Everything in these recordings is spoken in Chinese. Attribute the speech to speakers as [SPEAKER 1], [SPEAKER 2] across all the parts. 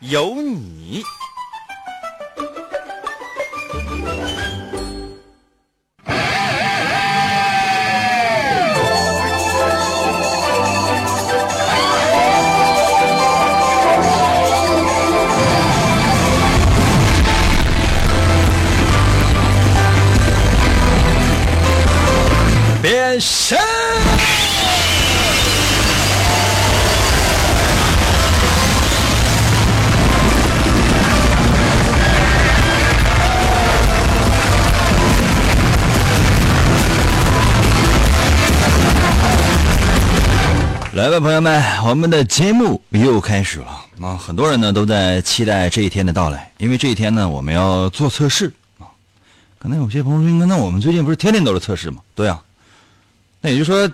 [SPEAKER 1] 有你。来吧，朋友们，我们的节目又开始了啊！很多人呢都在期待这一天的到来，因为这一天呢我们要做测试啊。可能有些朋友说，那我们最近不是天天都是测试吗？对啊，那也就是说，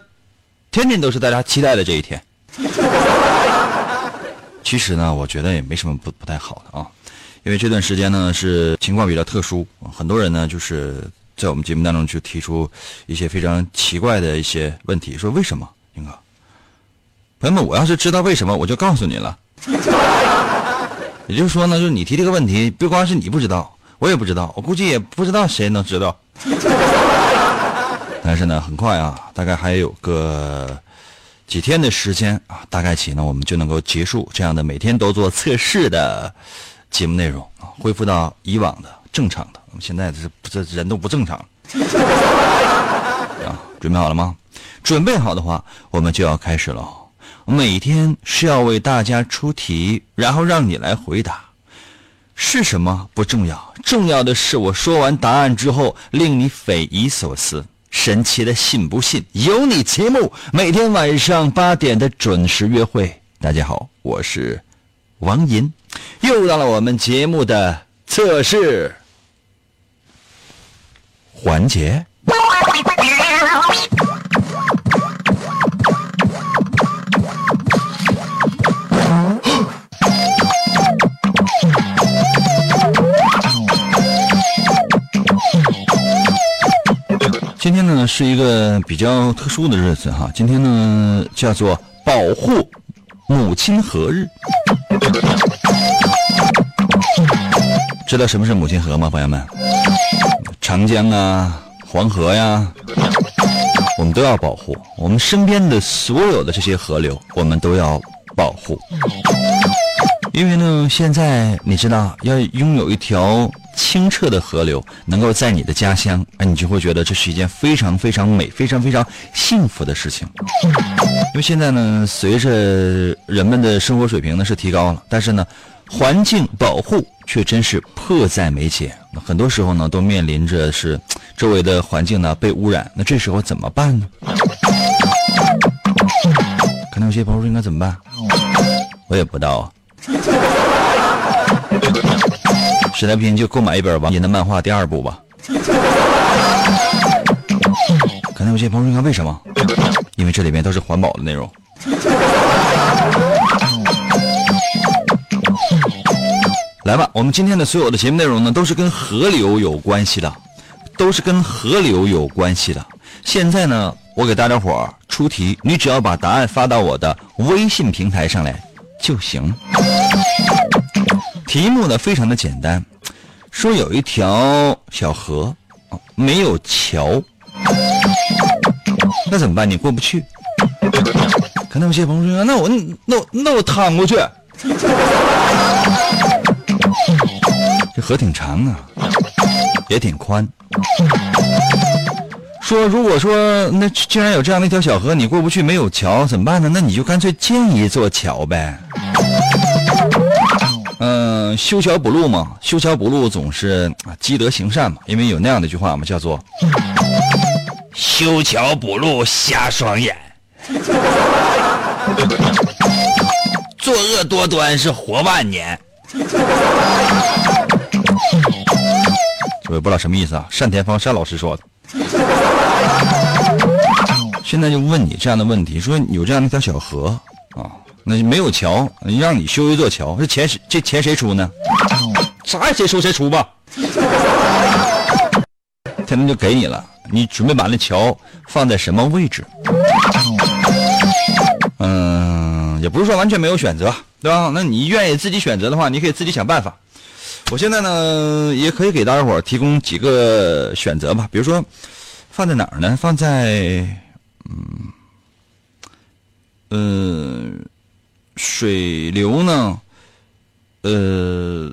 [SPEAKER 1] 天天都是大家期待的这一天。其实呢，我觉得也没什么不不太好的啊，因为这段时间呢是情况比较特殊，很多人呢就是在我们节目当中就提出一些非常奇怪的一些问题，说为什么，英哥？朋友们，我要是知道为什么，我就告诉你了。也就是说呢，就是你提这个问题，不光是你不知道，我也不知道，我估计也不知道谁能知道。但是呢，很快啊，大概还有个几天的时间啊，大概起呢，我们就能够结束这样的每天都做测试的节目内容啊，恢复到以往的正常的。我们现在这这人都不正常了啊，准备好了吗？准备好的话，我们就要开始了。每天是要为大家出题，然后让你来回答。是什么不重要，重要的是我说完答案之后，令你匪夷所思。神奇的信不信由你节目，每天晚上八点的准时约会。大家好，我是王银，又到了我们节目的测试环节。今天呢是一个比较特殊的日子哈，今天呢叫做保护母亲河日。知道什么是母亲河吗，朋友们？长江啊，黄河呀，我们都要保护。我们身边的所有的这些河流，我们都要保护。因为呢，现在你知道，要拥有一条清澈的河流，能够在你的家乡，哎，你就会觉得这是一件非常非常美、非常非常幸福的事情。因为现在呢，随着人们的生活水平呢是提高了，但是呢，环境保护却真是迫在眉睫。那很多时候呢，都面临着是周围的环境呢被污染，那这时候怎么办呢？可能有些朋友说应该怎么办？我也不知道啊。实在不行就购买一本王岩的漫画第二部吧。可能有些朋友说，为什么？因为这里面都是环保的内容。来吧，我们今天的所有的节目内容呢，都是跟河流有关系的，都是跟河流有关系的。现在呢，我给大家伙儿出题，你只要把答案发到我的微信平台上来就行。题目呢非常的简单，说有一条小河，没有桥，那怎么办？你过不去。可能有些朋友说，那我那我那我趟过去。这河挺长啊，也挺宽。说如果说那既然有这样的一条小河，你过不去，没有桥怎么办呢？那你就干脆建一座桥呗。嗯，修桥补路嘛，修桥补路总是积德行善嘛，因为有那样的一句话嘛，叫做 “修桥补路瞎双眼”，作恶多端是活万年。我也不知道什么意思啊。单田芳单老师说的。现在就问你这样的问题：说有这样一条小河啊，那没有桥，让你修一座桥，这钱谁这钱谁出呢？啥也谁出谁出吧。现在就给你了，你准备把那桥放在什么位置？嗯，也不是说完全没有选择，对吧？那你愿意自己选择的话，你可以自己想办法。我现在呢，也可以给大家伙提供几个选择吧，比如说放在哪儿呢？放在嗯呃水流呢，呃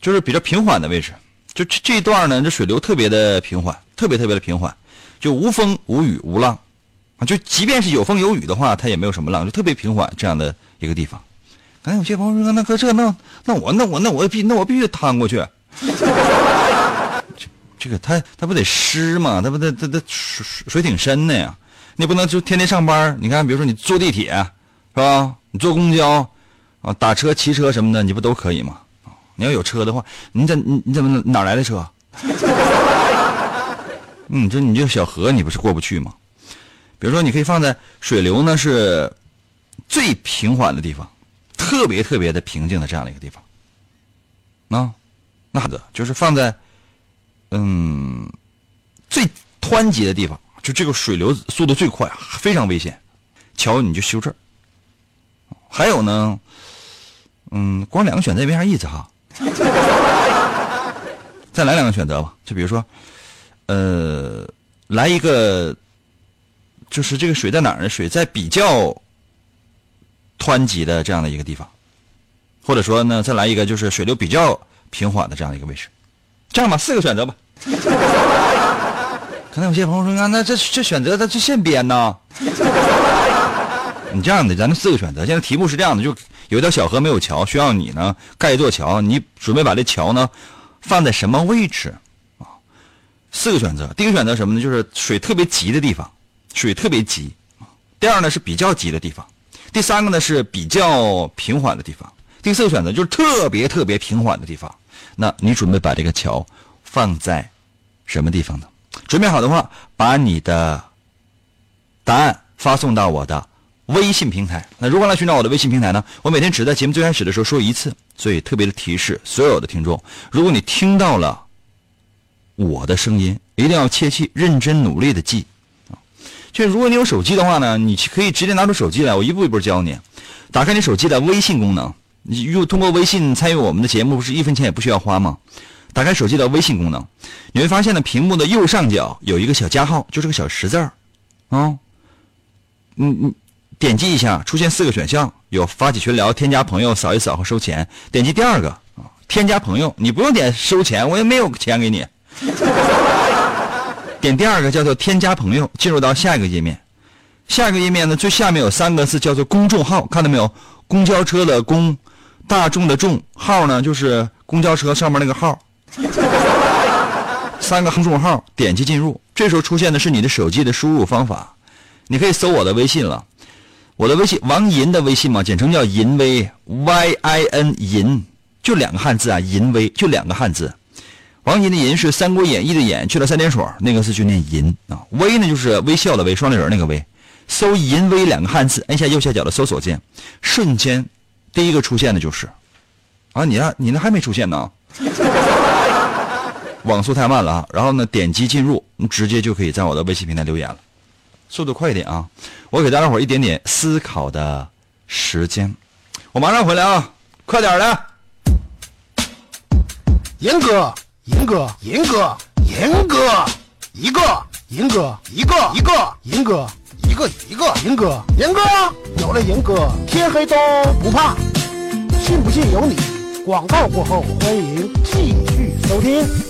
[SPEAKER 1] 就是比较平缓的位置。就这这一段呢，这水流特别的平缓，特别特别的平缓，就无风无雨无浪，啊，就即便是有风有雨的话，它也没有什么浪，就特别平缓这样的一个地方。刚才有些朋友说，那哥这那那我那我那我必那我必须趟过去。这这个他他不得湿吗？他不得他他水水挺深的呀，你不能就天天上班。你看，比如说你坐地铁是吧？你坐公交啊，打车、骑车什么的，你不都可以吗？你要有车的话，你怎你你怎么哪来的车？嗯，这你这小河你不是过不去吗？比如说，你可以放在水流呢是最平缓的地方，特别特别的平静的这样的一个地方。啊，那个就是放在嗯最湍急的地方，就这个水流速度最快，非常危险。桥你就修这儿。还有呢，嗯，光两个选择也没啥意思哈。再来两个选择吧，就比如说，呃，来一个，就是这个水在哪儿呢？水在比较湍急的这样的一个地方，或者说呢，再来一个就是水流比较平缓的这样的一个位置。这样吧，四个选择吧。可能有些朋友说啊，那这这选择他这现编呢？你这样的，咱们四个选择。现在题目是这样的，就有一条小河没有桥，需要你呢盖一座桥。你准备把这桥呢放在什么位置啊？四个选择。第一个选择什么呢？就是水特别急的地方，水特别急。第二呢是比较急的地方。第三个呢是比较平缓的地方。第四个选择就是特别特别平缓的地方。那你准备把这个桥放在什么地方呢？准备好的话，把你的答案发送到我的。微信平台，那如何来寻找我的微信平台呢？我每天只在节目最开始的时候说一次，所以特别的提示所有的听众：如果你听到了我的声音，一定要切记认真努力的记啊！就如果你有手机的话呢，你可以直接拿出手机来，我一步一步教你。打开你手机的微信功能，你用通过微信参与我们的节目，不是一分钱也不需要花吗？打开手机的微信功能，你会发现呢，屏幕的右上角有一个小加号，就是个小十字儿啊，嗯嗯。点击一下，出现四个选项，有发起群聊、添加朋友、扫一扫和收钱。点击第二个啊，添加朋友，你不用点收钱，我也没有钱给你。点第二个叫做添加朋友，进入到下一个页面。下一个页面呢，最下面有三个字叫做公众号，看到没有？公交车的公，大众的众，号呢就是公交车上面那个号。三个公众号，点击进入，这时候出现的是你的手机的输入方法，你可以搜我的微信了。我的微信王银的微信嘛，简称叫银威 Y I N 银，就两个汉字啊，银威就两个汉字。王银的银是《三国演义》的演，去了三点水，那个字就念银啊。微呢就是微笑的微，双立人那个微。搜银威两个汉字，按下右下角的搜索键，瞬间第一个出现的就是啊，你那你那还没出现呢，网速太慢了啊。然后呢，点击进入，你直接就可以在我的微信平台留言了。速度快一点啊！我给大家伙一点点思考的时间，我马上回来啊！快点的，
[SPEAKER 2] 严哥，严哥，严哥，严哥，一个，严哥，一个，一个，严哥，一个，一个，严哥，严哥，有了严哥，天黑都不怕，信不信由你。广告过后，欢迎继续收听。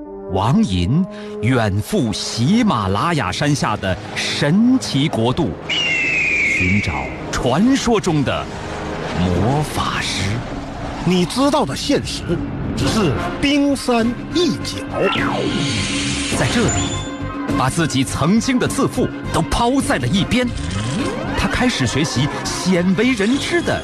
[SPEAKER 3] 王银远赴喜马拉雅山下的神奇国度，寻找传说中的魔法师。
[SPEAKER 2] 你知道的现实只是冰山一角。
[SPEAKER 3] 在这里，把自己曾经的自负都抛在了一边，他开始学习鲜为人知的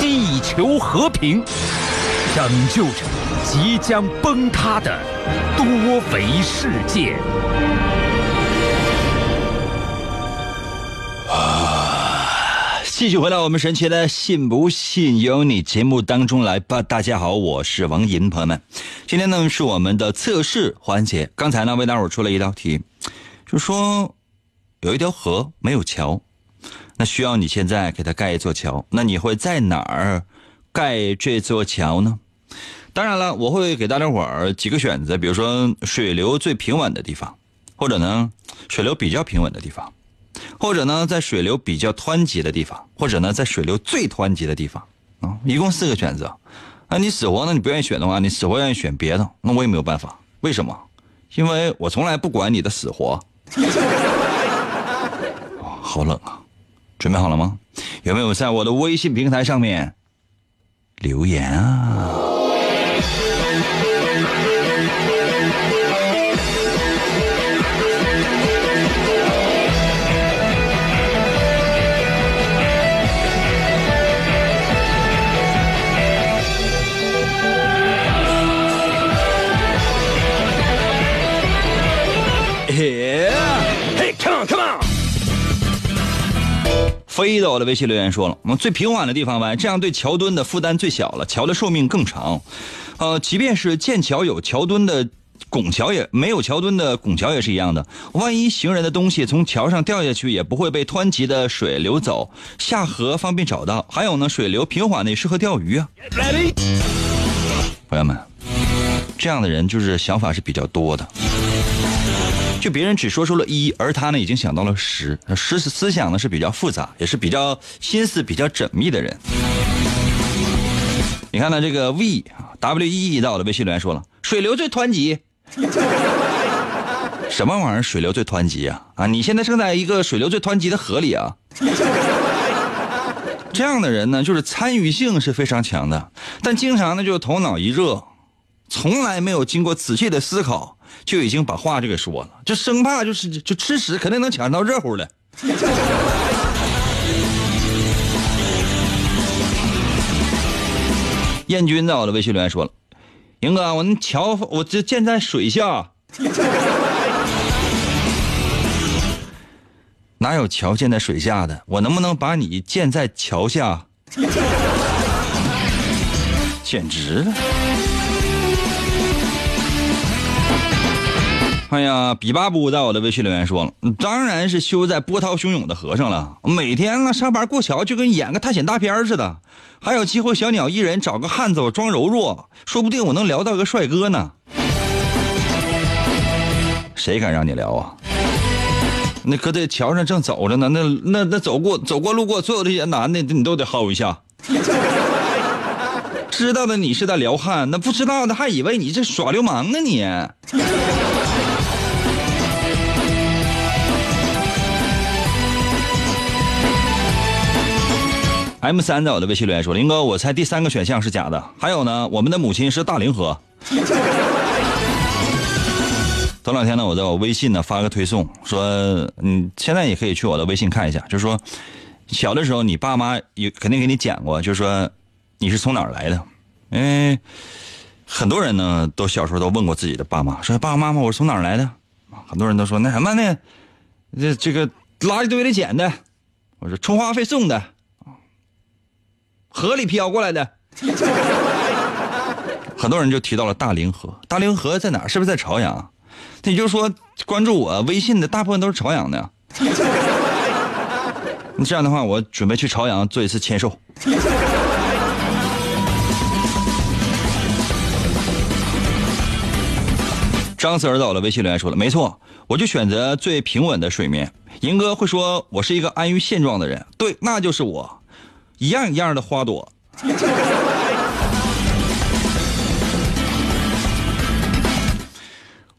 [SPEAKER 3] 地球和平，拯救着即将崩塌的多维世界。
[SPEAKER 1] 继续回到我们神奇的“信不信由你”节目当中来吧。大家好，我是王银，朋友们，今天呢是我们的测试环节。刚才呢为大伙出了一道题，就说有一条河没有桥，那需要你现在给它盖一座桥，那你会在哪儿盖这座桥呢？当然了，我会给大家伙儿几个选择，比如说水流最平稳的地方，或者呢水流比较平稳的地方。或者呢，在水流比较湍急的地方，或者呢，在水流最湍急的地方，啊，一共四个选择。那，你死活呢，你不愿意选的话，你死活愿意选别的，那我也没有办法。为什么？因为我从来不管你的死活。好冷啊！准备好了吗？有没有在我的微信平台上面留言啊？飞的我的微信留言说了，我们最平缓的地方呗，这样对桥墩的负担最小了，桥的寿命更长。呃，即便是建桥有桥墩的拱桥也没有桥墩的拱桥也是一样的。万一行人的东西从桥上掉下去，也不会被湍急的水流走，下河方便找到。还有呢，水流平缓的也适合钓鱼啊。朋友们，这样的人就是想法是比较多的。就别人只说出了一，而他呢已经想到了十，思思想呢是比较复杂，也是比较心思比较缜密的人。你看呢，这个 V W E E 到的微信留言说了，水流最湍急。什么玩意儿？水流最湍急啊？啊，你现在正在一个水流最湍急的河里啊。这样的人呢，就是参与性是非常强的，但经常呢就头脑一热，从来没有经过仔细的思考。就已经把话就给说了，就生怕就是就吃屎肯定能抢到热乎的。燕军在我的微信留言说了：“英哥，我那桥我这建在水下，哪有桥建在水下的？我能不能把你建在桥下？简直了！”哎呀，比巴布在我的微信留言说了，当然是修在波涛汹涌的河上了。每天啊上班过桥就跟演个探险大片似的，还有机会小鸟依人找个汉子我装柔弱，说不定我能聊到个帅哥呢。谁敢让你聊啊？那搁在桥上正走着呢，那那那走过走过路过所有这些男的，你都得薅一下。知道的你是在撩汉，那不知道的还以为你这耍流氓呢你。M 三在我的微信留言说：“林哥，我猜第三个选项是假的。还有呢，我们的母亲是大凌河。头两天呢，我在我微信呢发个推送，说嗯，现在也可以去我的微信看一下，就是说小的时候你爸妈有肯定给你讲过，就是说你是从哪儿来的？因为很多人呢都小时候都问过自己的爸妈，说爸爸妈妈我是从哪儿来的？很多人都说那什么呢？这这个垃圾堆里捡的，我说充话费送的。”河里漂过来的，很多人就提到了大凌河，大凌河在哪？是不是在朝阳？那也就是说，关注我微信的大部分都是朝阳的。那这样的话，我准备去朝阳做一次签售。张四儿到了，微信留言说了，没错，我就选择最平稳的水面。银哥会说我是一个安于现状的人，对，那就是我，一样一样的花朵。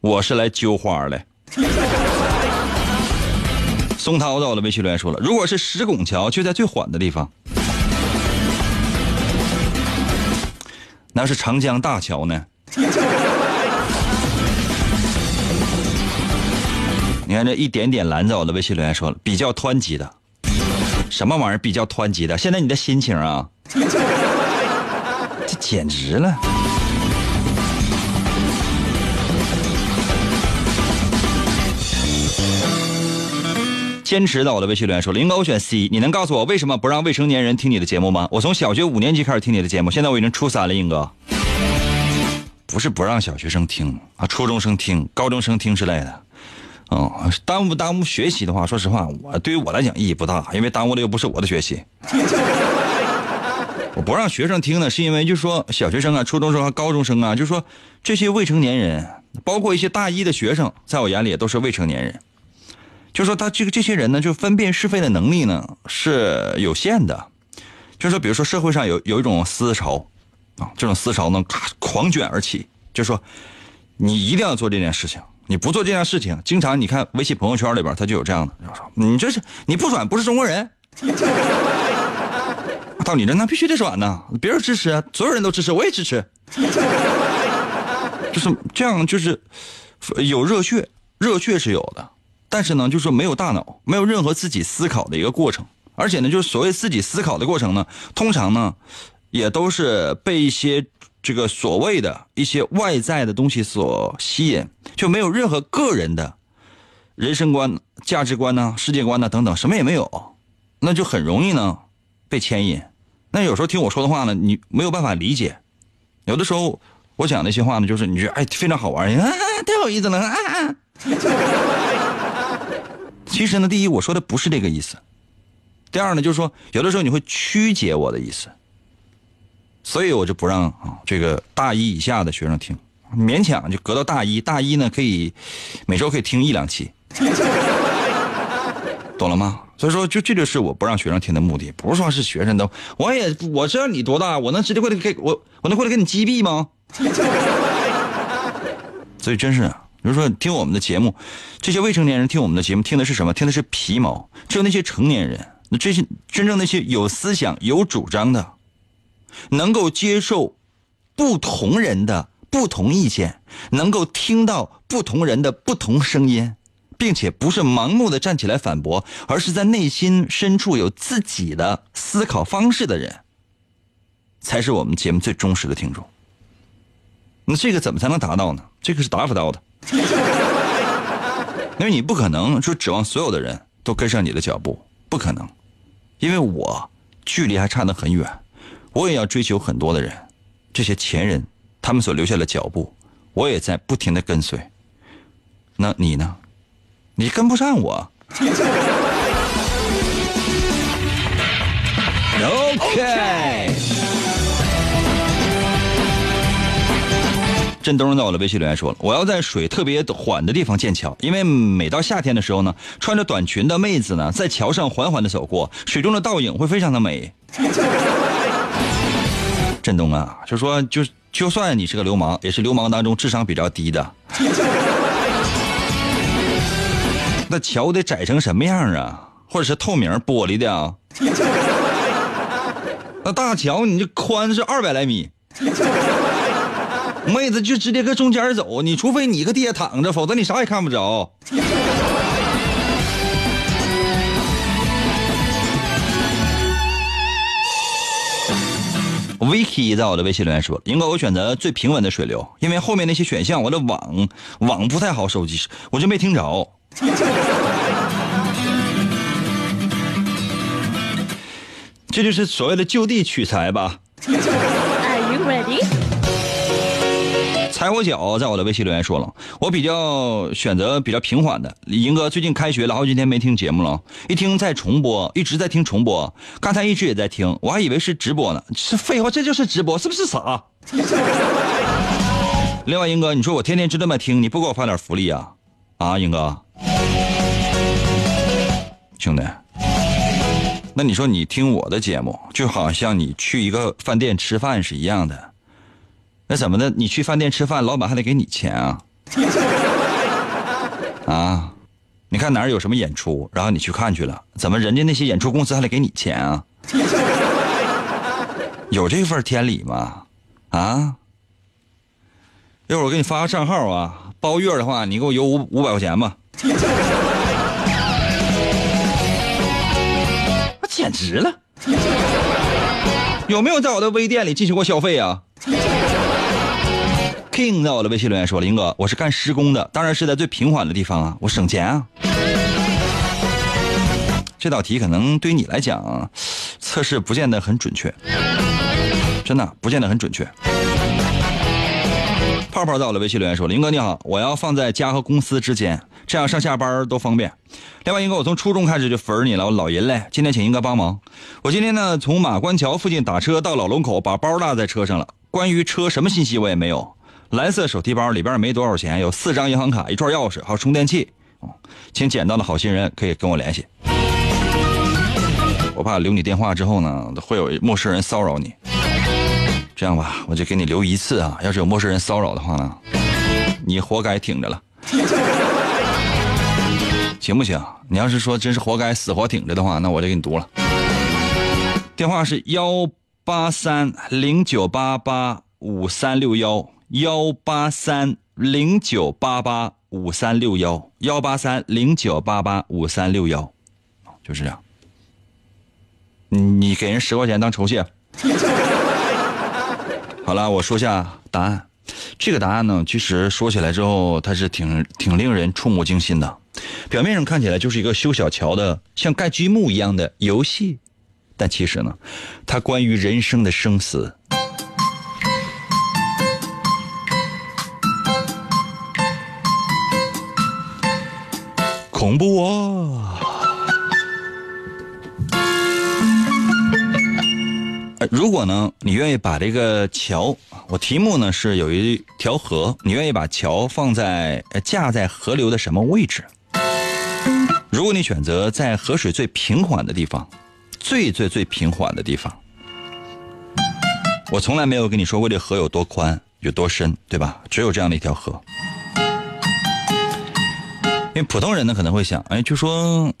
[SPEAKER 1] 我是来揪花的。松涛在我的，微信留言说了，如果是石拱桥，就在最缓的地方，那是长江大桥呢。你看这一点点蓝在我的微信留言说了，比较湍急的，什么玩意儿比较湍急的？现在你的心情啊，这简直了。坚持到我的微信留言说：“林哥，我选 C。你能告诉我为什么不让未成年人听你的节目吗？我从小学五年级开始听你的节目，现在我已经初三了，英哥。不是不让小学生听啊，初中生听，高中生听之类的。嗯，耽误耽误学习的话，说实话，我对于我来讲意义不大，因为耽误的又不是我的学习。我不让学生听呢，是因为就说小学生啊、初中生啊、高中生啊，就说这些未成年人，包括一些大一的学生，在我眼里也都是未成年人。”就说他这个这些人呢，就分辨是非的能力呢是有限的。就说比如说社会上有有一种思潮，啊，这种思潮呢狂卷而起，就说你一定要做这件事情，你不做这件事情，经常你看微信朋友圈里边他就有这样的，说你这是你不转不是中国人。到你这那必须得转呢，别人支持啊，所有人都支持，我也支持。就是这样，就是有热血，热血是有的。但是呢，就是没有大脑，没有任何自己思考的一个过程，而且呢，就是所谓自己思考的过程呢，通常呢，也都是被一些这个所谓的一些外在的东西所吸引，就没有任何个人的人生观、价值观呢、世界观呢等等，什么也没有，那就很容易呢被牵引。那有时候听我说的话呢，你没有办法理解。有的时候我讲那些话呢，就是你觉得哎非常好玩，啊，太有意思了啊啊。其实呢，第一，我说的不是这个意思；第二呢，就是说，有的时候你会曲解我的意思，所以我就不让啊这个大一以下的学生听，勉强就隔到大一，大一呢可以每周可以听一两期，懂了吗？所以说，就这就是我不让学生听的目的，不是说是学生都，我也我知道你多大，我能直接过来给我，我能过来给你击毙吗？所以真是。比如说听我们的节目，这些未成年人听我们的节目听的是什么？听的是皮毛。只有那些成年人，那这些真正那些有思想、有主张的，能够接受不同人的不同意见，能够听到不同人的不同声音，并且不是盲目的站起来反驳，而是在内心深处有自己的思考方式的人，才是我们节目最忠实的听众。那这个怎么才能达到呢？这个是达不到的。因为你不可能说指望所有的人都跟上你的脚步，不可能，因为我距离还差得很远，我也要追求很多的人，这些前人他们所留下的脚步，我也在不停的跟随。那你呢？你跟不上我。OK。振东在我的微信留言说了：“我要在水特别缓的地方建桥，因为每到夏天的时候呢，穿着短裙的妹子呢，在桥上缓缓的走过，水中的倒影会非常的美。”振东啊，就说就就算你是个流氓，也是流氓当中智商比较低的。那桥得窄成什么样啊？或者是透明玻璃的啊？那大桥你这宽是二百来米。妹子就直接搁中间走，你除非你搁地下躺着，否则你啥也看不着。Vicky 在我的微信留言说：“应该我选择最平稳的水流，因为后面那些选项我的网网不太好，手机我就没听着。”这就是所谓的就地取材吧。
[SPEAKER 4] Are you ready?
[SPEAKER 1] 踩我脚，在我的微信留言说了，我比较选择比较平缓的。银哥最近开学了，好几天没听节目了，一听在重播，一直在听重播，刚才一直也在听，我还以为是直播呢，是废话，这就是直播，是不是傻？另外，英哥，你说我天天就这么听，你不给我发点福利啊？啊，英哥，兄弟，那你说你听我的节目，就好像你去一个饭店吃饭是一样的。那怎么的？你去饭店吃饭，老板还得给你钱啊？啊？你看哪儿有什么演出，然后你去看去了，怎么人家那些演出公司还得给你钱啊？有这份天理吗？啊？一会儿我给你发个账号啊，包月的话，你给我邮五五百块钱吧。我简直了！有没有在我的微店里进行过消费啊？King 在我的微信留言说：“林哥，我是干施工的，当然是在最平缓的地方啊，我省钱啊。”这道题可能对于你来讲，测试不见得很准确，真的不见得很准确。泡泡在我的微信留言说：“林哥你好，我要放在家和公司之间，这样上下班都方便。另外，英哥，我从初中开始就粉你了，我老人嘞，今天请英哥帮忙。我今天呢，从马关桥附近打车到老龙口，把包落在车上了。关于车什么信息我也没有。”蓝色手提包里边没多少钱，有四张银行卡、一串钥匙，还有充电器。请捡到的好心人可以跟我联系。我怕留你电话之后呢，会有陌生人骚扰你。这样吧，我就给你留一次啊。要是有陌生人骚扰的话呢，你活该挺着了，行不行？你要是说真是活该死活挺着的话，那我就给你读了。电话是幺八三零九八八五三六幺。幺八三零九八八五三六幺，幺八三零九八八五三六幺，就是这样。你给人十块钱当酬谢。好了，我说下答案。这个答案呢，其实说起来之后，它是挺挺令人触目惊心的。表面上看起来就是一个修小桥的，像盖积木一样的游戏，但其实呢，它关于人生的生死。恐怖啊！如果呢，你愿意把这个桥，我题目呢是有一条河，你愿意把桥放在架在河流的什么位置？如果你选择在河水最平缓的地方，最最最平缓的地方，我从来没有跟你说过这河有多宽有多深，对吧？只有这样的一条河。因为普通人呢可能会想，哎，就说，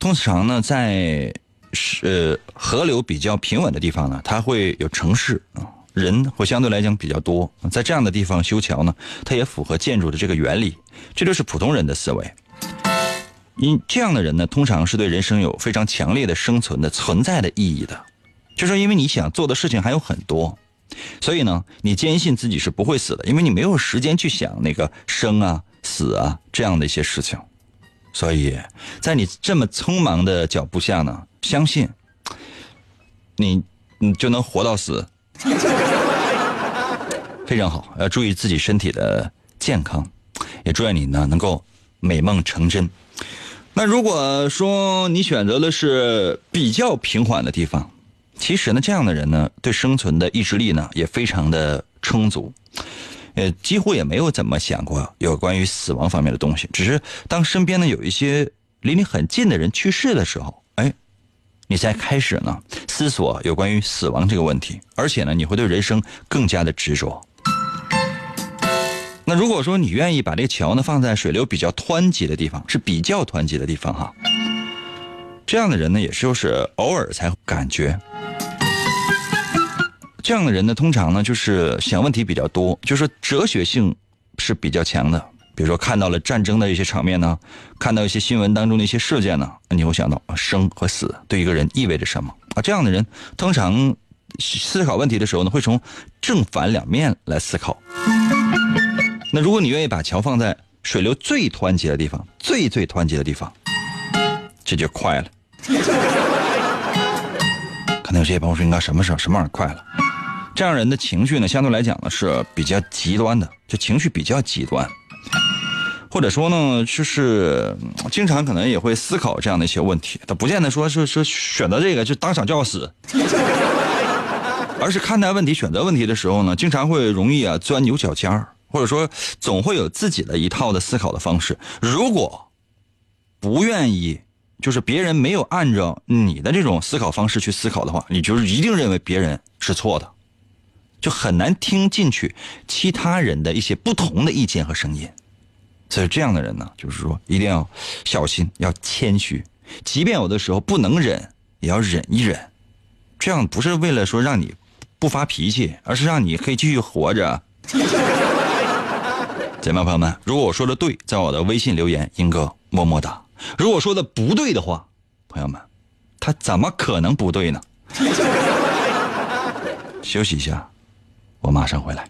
[SPEAKER 1] 通常呢在是河流比较平稳的地方呢，它会有城市啊，人会相对来讲比较多，在这样的地方修桥呢，它也符合建筑的这个原理，这就是普通人的思维。因这样的人呢，通常是对人生有非常强烈的生存的存在的意义的，就说因为你想做的事情还有很多，所以呢，你坚信自己是不会死的，因为你没有时间去想那个生啊。死啊，这样的一些事情，所以在你这么匆忙的脚步下呢，相信你，你就能活到死，非常好。要注意自己身体的健康，也祝愿你呢能够美梦成真。那如果说你选择的是比较平缓的地方，其实呢，这样的人呢，对生存的意志力呢也非常的充足。呃，几乎也没有怎么想过有关于死亡方面的东西，只是当身边呢有一些离你很近的人去世的时候，哎，你才开始呢思索有关于死亡这个问题，而且呢你会对人生更加的执着。那如果说你愿意把这个桥呢放在水流比较湍急的地方，是比较湍急的地方哈，这样的人呢也就是偶尔才感觉。这样的人呢，通常呢就是想问题比较多，就是哲学性是比较强的。比如说看到了战争的一些场面呢，看到一些新闻当中的一些事件呢，你会想到生和死对一个人意味着什么啊？这样的人通常思考问题的时候呢，会从正反两面来思考。那如果你愿意把桥放在水流最湍急的地方，最最湍急的地方，这就快了。可能有些朋友说：“应该什么时候什么玩意儿快了？”这样人的情绪呢，相对来讲呢是比较极端的，就情绪比较极端，或者说呢，就是经常可能也会思考这样的一些问题。他不见得说是是选择这个就当场就要死，而是看待问题、选择问题的时候呢，经常会容易啊钻牛角尖儿，或者说总会有自己的一套的思考的方式。如果不愿意，就是别人没有按照你的这种思考方式去思考的话，你就是一定认为别人是错的。就很难听进去其他人的一些不同的意见和声音，所以这样的人呢，就是说一定要小心，要谦虚，即便有的时候不能忍，也要忍一忍。这样不是为了说让你不发脾气，而是让你可以继续活着。怎么样，朋友们？如果我说的对，在我的微信留言，英哥么么哒；如果说的不对的话，朋友们，他怎么可能不对呢？休息一下。我马上回来。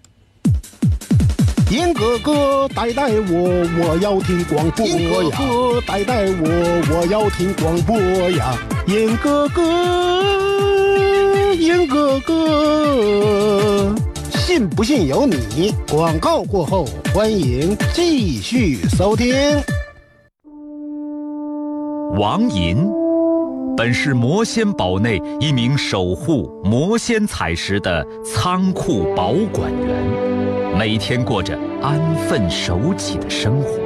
[SPEAKER 2] 严哥哥带带我，我要听广播呀！严哥哥带带我，我要听广播呀！严哥哥，严哥哥，信不信由你。广告过后，欢迎继续收听。
[SPEAKER 3] 王银。本是魔仙堡内一名守护魔仙彩石的仓库保管员，每天过着安分守己的生活。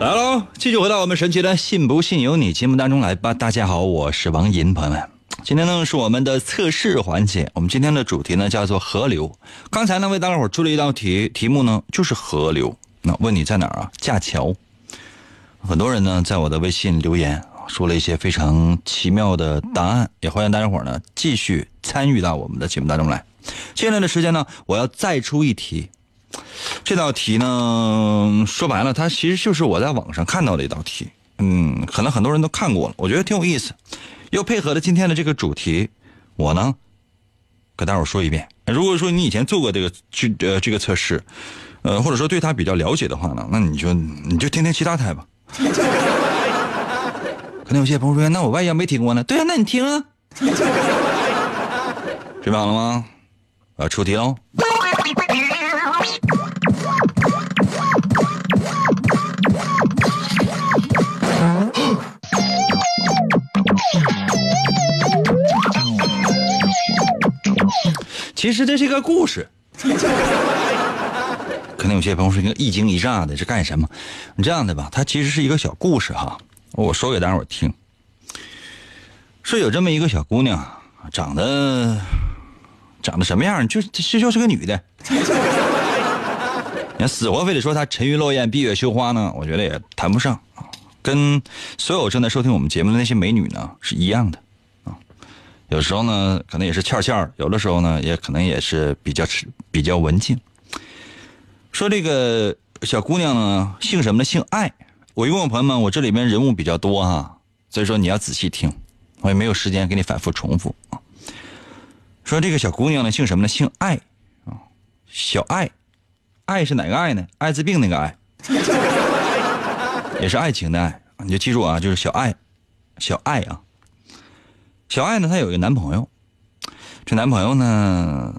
[SPEAKER 1] 来喽，继续回到我们神奇的“信不信由你”节目当中来吧。大家好，我是王银，朋友们，今天呢是我们的测试环节。我们今天的主题呢叫做河流。刚才呢为大家伙出了一道题，题目呢就是河流。那问你在哪儿啊？架桥。很多人呢在我的微信留言，说了一些非常奇妙的答案，也欢迎大家伙呢继续参与到我们的节目当中来。接下来的时间呢，我要再出一题。这道题呢，说白了，它其实就是我在网上看到的一道题。嗯，可能很多人都看过了，我觉得挺有意思。又配合了今天的这个主题，我呢，给大伙说一遍。如果说你以前做过这个这呃这个测试，呃，或者说对他比较了解的话呢，那你就你就听听其他台吧。可能有些朋友说，那我万一要没听过呢？对啊，那你听啊。准备好了吗？我要出题喽。其实这是一个故事，可能有些朋友说一个一惊一乍的，是干什么？你这样的吧，它其实是一个小故事哈。我说给大伙听，说有这么一个小姑娘，长得长得什么样？就就就是个女的。你看死活非得说她沉鱼落雁、闭月羞花呢，我觉得也谈不上啊。跟所有正在收听我们节目的那些美女呢是一样的。有时候呢，可能也是欠欠；有的时候呢，也可能也是比较比较文静。说这个小姑娘呢，姓什么呢？姓艾。我一问朋友们，我这里面人物比较多哈，所以说你要仔细听，我也没有时间给你反复重复。说这个小姑娘呢，姓什么呢？姓艾啊，小艾。艾是哪个艾呢？艾滋病那个艾，也是爱情的爱。你就记住啊，就是小艾，小艾啊。小爱呢，她有一个男朋友，这男朋友呢，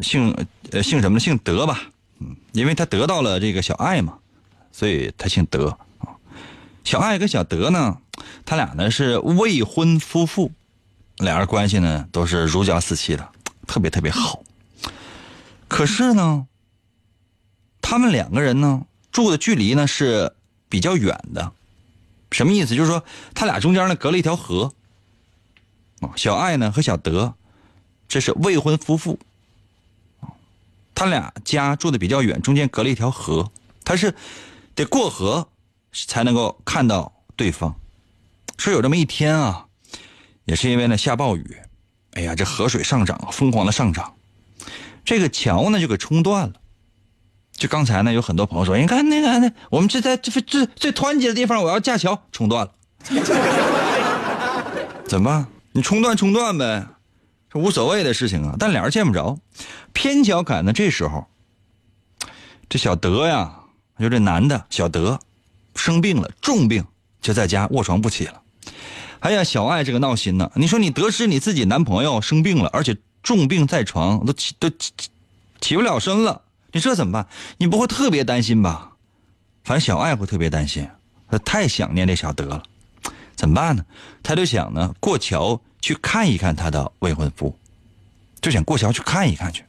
[SPEAKER 1] 姓呃姓什么？姓德吧，嗯，因为他得到了这个小爱嘛，所以他姓德。小爱跟小德呢，他俩呢是未婚夫妇，俩人关系呢都是如胶似漆的，特别特别好。可是呢，他们两个人呢住的距离呢是比较远的，什么意思？就是说他俩中间呢隔了一条河。啊，小爱呢和小德，这是未婚夫妇。他俩家住的比较远，中间隔了一条河，他是得过河才能够看到对方。说有这么一天啊，也是因为呢下暴雨，哎呀，这河水上涨，疯狂的上涨，这个桥呢就给冲断了。就刚才呢，有很多朋友说，你看那个，那我们这在这最最湍急的地方，我要架桥，冲断了，怎么办？你冲断冲断呗，这无所谓的事情啊。但俩人见不着，偏巧赶到这时候，这小德呀，就这男的小德生病了，重病，就在家卧床不起了。哎呀，小爱这个闹心呢。你说你得知你自己男朋友生病了，而且重病在床，都起都起起不了身了。你这怎么办？你不会特别担心吧？反正小爱会特别担心，她太想念这小德了，怎么办呢？他就想呢过桥去看一看他的未婚夫，就想过桥去看一看去。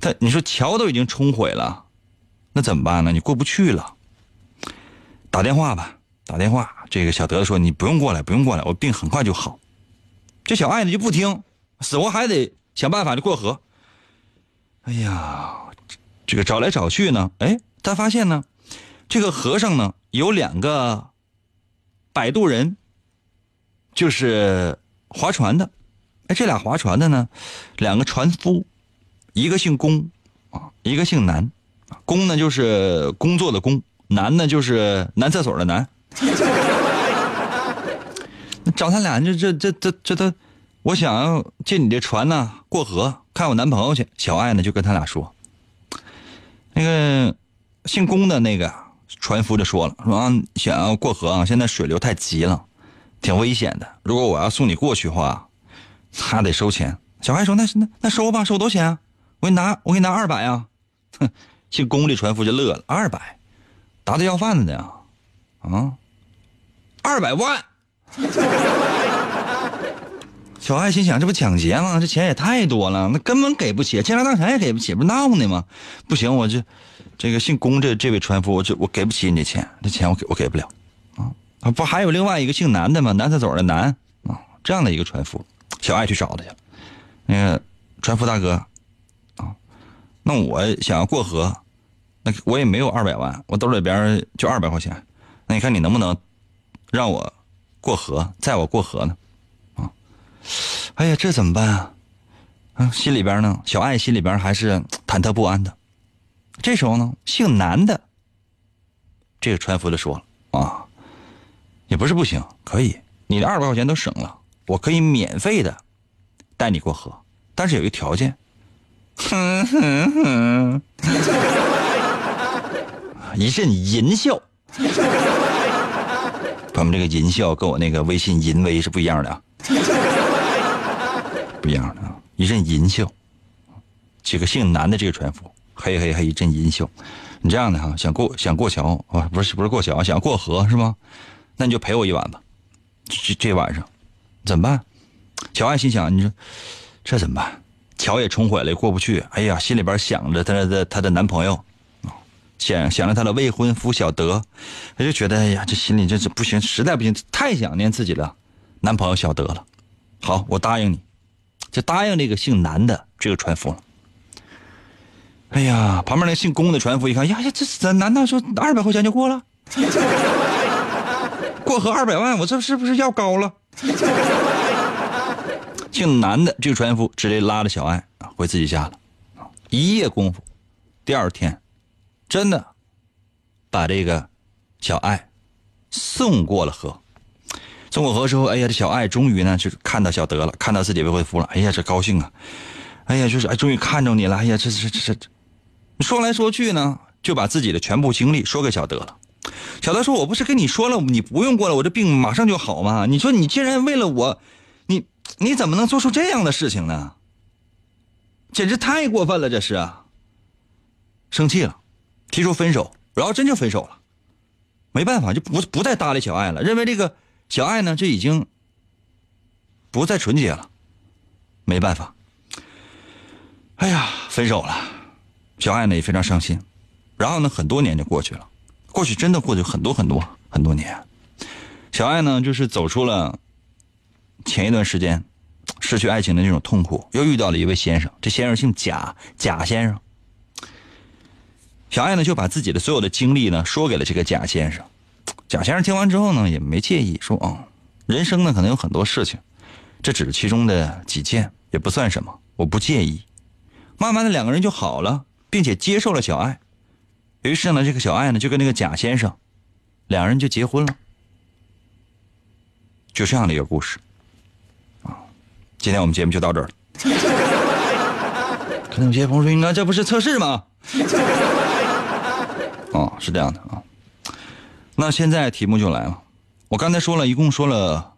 [SPEAKER 1] 他你说桥都已经冲毁了，那怎么办呢？你过不去了，打电话吧，打电话。这个小德说：“你不用过来，不用过来，我病很快就好。”这小爱呢就不听，死活还得想办法就过河。哎呀！这个找来找去呢，哎，他发现呢，这个河上呢有两个摆渡人，就是划船的。哎，这俩划船的呢，两个船夫，一个姓龚啊，一个姓南。龚呢就是工作的工，南呢就是男厕所的男。找他俩，这这这这这都，我想借你这船呢过河看我男朋友去。小爱呢就跟他俩说。那个姓龚的那个船夫就说了：“说想要过河啊，现在水流太急了，挺危险的。如果我要送你过去的话，他得收钱。”小孩说：“那那那收吧，收多少钱啊？我给你拿，我给你拿二百啊！”哼，姓龚的船夫就乐了：“二百，打的要饭的呢？啊，二百万！”小爱心想：这不抢劫吗？这钱也太多了，那根本给不起，见拉大钱也给不起，不闹呢吗？不行，我这这个姓龚这这位船夫，我这我给不起你这钱，这钱我给我给不了啊！不还有另外一个姓南的吗？南厕所的南啊，这样的一个船夫，小爱去找他去了。那个船夫大哥啊，那我想要过河，那我也没有二百万，我兜里边就二百块钱，那你看你能不能让我过河，载我过河呢？哎呀，这怎么办啊？啊，心里边呢，小爱心里边还是忐忑不安的。这时候呢，姓南的这个船夫就说了：“啊，也不是不行，可以，你的二百块钱都省了，我可以免费的带你过河，但是有一个条件。”哼哼哼，一阵淫笑。他们这个淫笑跟我那个微信淫威是不一样的啊。不一样的啊！一阵淫笑，几个姓南的这个船夫，嘿嘿嘿，一阵淫笑。你这样的哈，想过想过桥啊？不是不是过桥，想过河是吗？那你就陪我一晚吧。这这晚上怎么办？小爱心想，你说这怎么办？桥也冲毁了，过不去。哎呀，心里边想着她的她的男朋友想想着她的未婚夫小德，他就觉得哎呀，这心里这是不行，实在不行，太想念自己的男朋友小德了。好，我答应你。就答应这个姓南的这个船夫了。哎呀，旁边那姓龚的船夫一看，呀呀，这咱难道说二百块钱就过了？过河二百万，我这是不是要高了？姓南的这个船夫直接拉着小爱啊回自己家了。一夜功夫，第二天，真的把这个小爱送过了河。送过河之后，哎呀，这小爱终于呢，就看到小德了，看到自己未婚夫了。哎呀，这高兴啊！哎呀，就是哎，终于看着你了。哎呀，这这这这，说来说去呢，就把自己的全部经历说给小德了。小德说：“我不是跟你说了，你不用过来，我这病马上就好吗？你说你竟然为了我，你你怎么能做出这样的事情呢？简直太过分了！这是啊，生气了，提出分手，然后真就分手了。没办法，就不不再搭理小爱了，认为这个。”小爱呢，这已经不再纯洁了，没办法。哎呀，分手了，小爱呢也非常伤心。然后呢，很多年就过去了，过去真的过去很多很多很多年。小爱呢，就是走出了前一段时间失去爱情的那种痛苦，又遇到了一位先生，这先生姓贾，贾先生。小爱呢，就把自己的所有的经历呢说给了这个贾先生。贾先生听完之后呢，也没介意，说：“哦，人生呢可能有很多事情，这只是其中的几件，也不算什么，我不介意。”慢慢的，两个人就好了，并且接受了小爱。于是呢，这个小爱呢就跟那个贾先生，两人就结婚了。就这样的一个故事，啊，今天我们节目就到这儿了。可能有些朋友说：“应该这不是测试吗？”哦，是这样的啊。那现在题目就来了，我刚才说了一共说了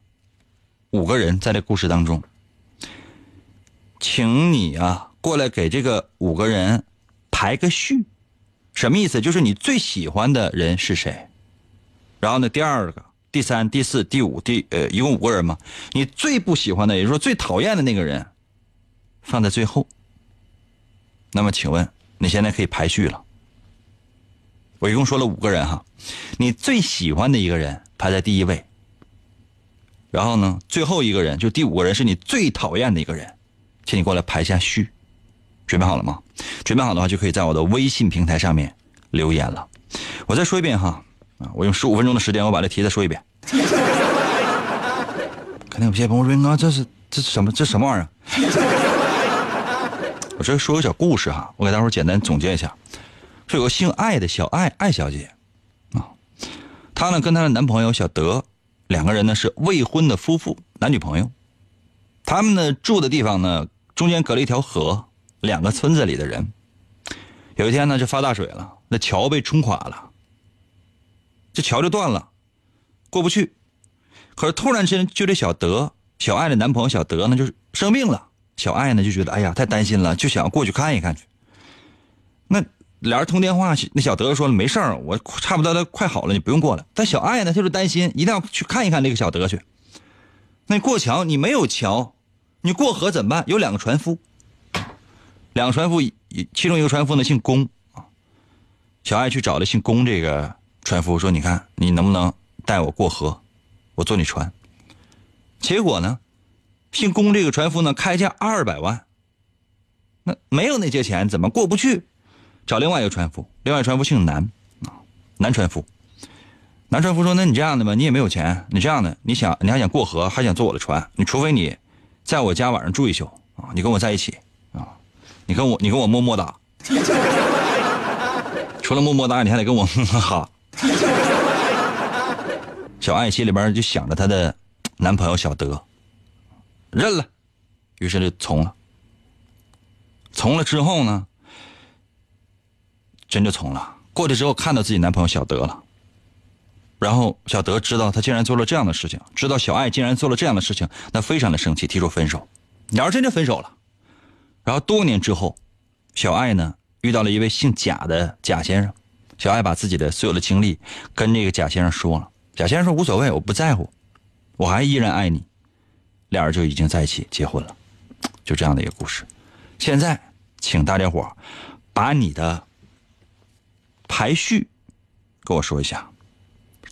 [SPEAKER 1] 五个人在这故事当中，请你啊过来给这个五个人排个序，什么意思？就是你最喜欢的人是谁？然后呢，第二个、第三、第四、第五、第呃，一共五个人嘛。你最不喜欢的，也就是说最讨厌的那个人，放在最后。那么，请问你现在可以排序了。我一共说了五个人哈，你最喜欢的一个人排在第一位，然后呢，最后一个人就第五个人是你最讨厌的一个人，请你过来排一下序，准备好了吗？准备好的话，就可以在我的微信平台上面留言了。我再说一遍哈，啊，我用十五分钟的时间，我把这题再说一遍。肯定有些朋友说啊，这是这是什么？这什么玩意儿？我这说个小故事哈，我给大伙简单总结一下。是有个姓艾的小艾艾小姐，啊，她呢跟她的男朋友小德两个人呢是未婚的夫妇，男女朋友。他们呢住的地方呢中间隔了一条河，两个村子里的人。有一天呢就发大水了，那桥被冲垮了，这桥就断了，过不去。可是突然之间，就这小德小艾的男朋友小德呢就是生病了，小艾呢就觉得哎呀太担心了，就想过去看一看去。俩人通电话，那小德说没事儿，我差不多都快好了，你不用过来。但小爱呢，就是担心，一定要去看一看这个小德去。那过桥你没有桥，你过河怎么办？有两个船夫，两个船夫，其中一个船夫呢姓龚啊。小爱去找了姓龚这个船夫，说：“你看你能不能带我过河，我坐你船。”结果呢，姓龚这个船夫呢开价二百万，那没有那些钱怎么过不去？找另外一个船夫，另外一个船夫姓南，啊，南船夫。南船夫说：“那你这样的吧，你也没有钱，你这样的，你想你还想过河，还想坐我的船，你除非你在我家晚上住一宿啊，你跟我在一起啊，你跟我你跟我么么哒，除了么么哒，你还得跟我哈。”小爱心里边就想着她的男朋友小德，认了，于是就从了。从了之后呢？真就从了。过去之后，看到自己男朋友小德了，然后小德知道他竟然做了这样的事情，知道小爱竟然做了这样的事情，那非常的生气，提出分手，两人真就分手了。然后多年之后，小爱呢遇到了一位姓贾的贾先生，小爱把自己的所有的经历跟这个贾先生说了，贾先生说无所谓，我不在乎，我还依然爱你，俩人就已经在一起结婚了，就这样的一个故事。现在，请大家伙把你的。排序，跟我说一下，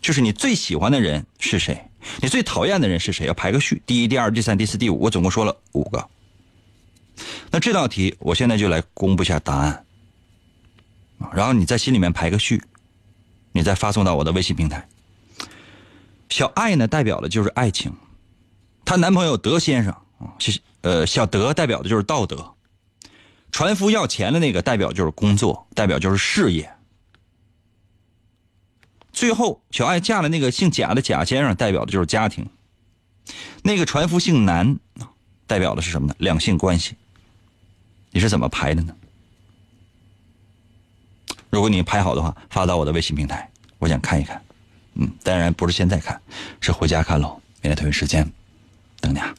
[SPEAKER 1] 就是你最喜欢的人是谁？你最讨厌的人是谁？要排个序，第一、第二、第三、第四、第五，我总共说了五个。那这道题，我现在就来公布一下答案，然后你在心里面排个序，你再发送到我的微信平台。小爱呢，代表的就是爱情，她男朋友德先生啊，呃，小德代表的就是道德，船夫要钱的那个代表就是工作，代表就是事业。最后，小爱嫁了那个姓贾的贾先生，代表的就是家庭；那个船夫姓南，代表的是什么呢？两性关系。你是怎么排的呢？如果你排好的话，发到我的微信平台，我想看一看。嗯，当然不是现在看，是回家看喽。明天同一时间等你啊。